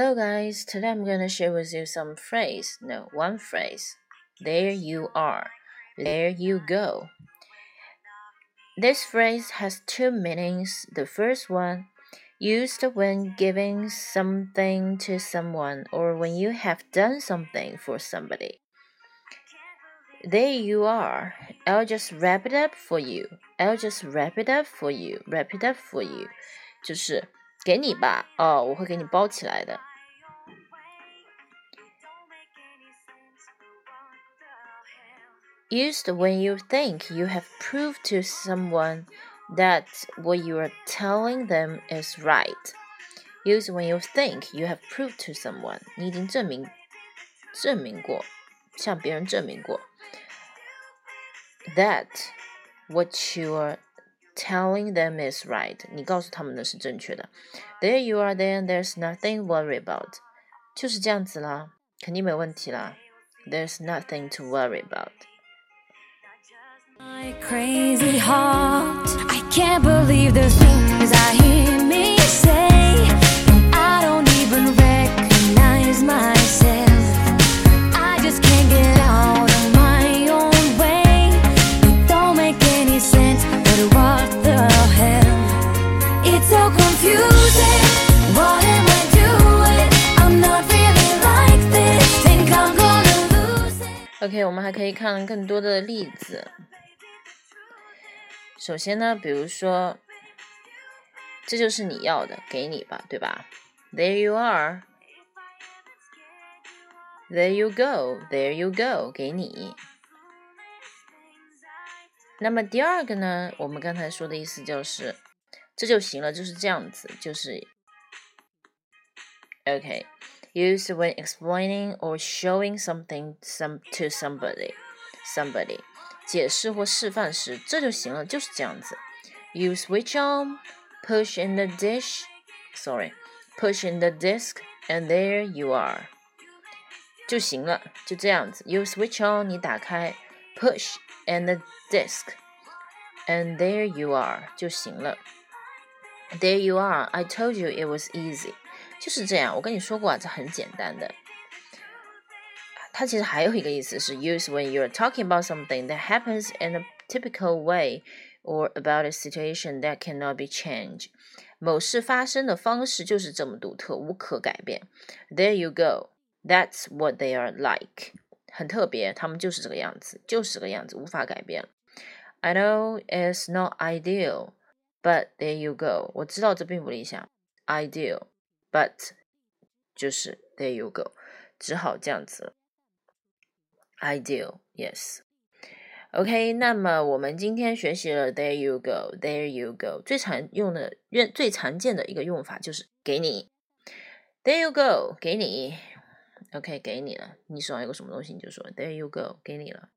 Hello guys, today I'm gonna share with you some phrase. No, one phrase. There you are. There you go. This phrase has two meanings. The first one, used when giving something to someone or when you have done something for somebody. There you are. I'll just wrap it up for you. I'll just wrap it up for you. Wrap it up for you. 就是给你吧，哦，我会给你包起来的。 Used when you think you have proved to someone that what you are telling them is right. Used when you think you have proved to someone，你已经证明证明过，向别人证明过 that what you are telling them is right，你告诉他们的是正确的。There you are, then there's nothing worry about，就是这样子啦，肯定没问题啦。There's nothing to worry about。 My crazy heart, I can't believe the things I hear me say, and I don't even recognize myself. OK，我们还可以看更多的例子。 首先呢，比如说，这就是你要的，给你吧，对吧？There you are. There you go. There you go. 给你。那么第二个呢，我们刚才说的意思就是，这就行了，就是这样子，就是 Okay, use when explaining or showing something some to somebody somebody 解释或示范时，这就行了，就是这样子。You switch on, push in the dish, sorry, push in the disk, and there you are，就行了，就这样子。You switch on，你打开，push and the disk, and there you are，就行了。There you are. I told you it was easy. 就是这样，我跟你说过啊，这很简单的。 它其实还有一个意思是 use when you're talking about something that happens in a typical way or about a situation that cannot be changed。某事发生的方式就是这么独特，无可改变。There you go. That's what they are like. 很特别，他们就是这个样子，就是这个样子，无法改变。I know it's not ideal, but there you go. 我知道这并不理想，ideal。but 就是 there you go，只好这样子了。 Ideal, yes. OK，那么我们今天学习了 there you go, there you go，最常用的、最常见的一个用法就是给你。There you go，给你。OK，给你了。你手上有个什么东西，你就说 There you go，给你了。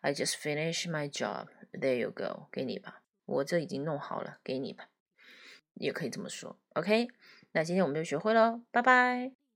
I just finish my job. There you go，给你吧。我这已经弄好了，给你吧。也可以这么说。OK。那今天我们就学会喽，拜拜。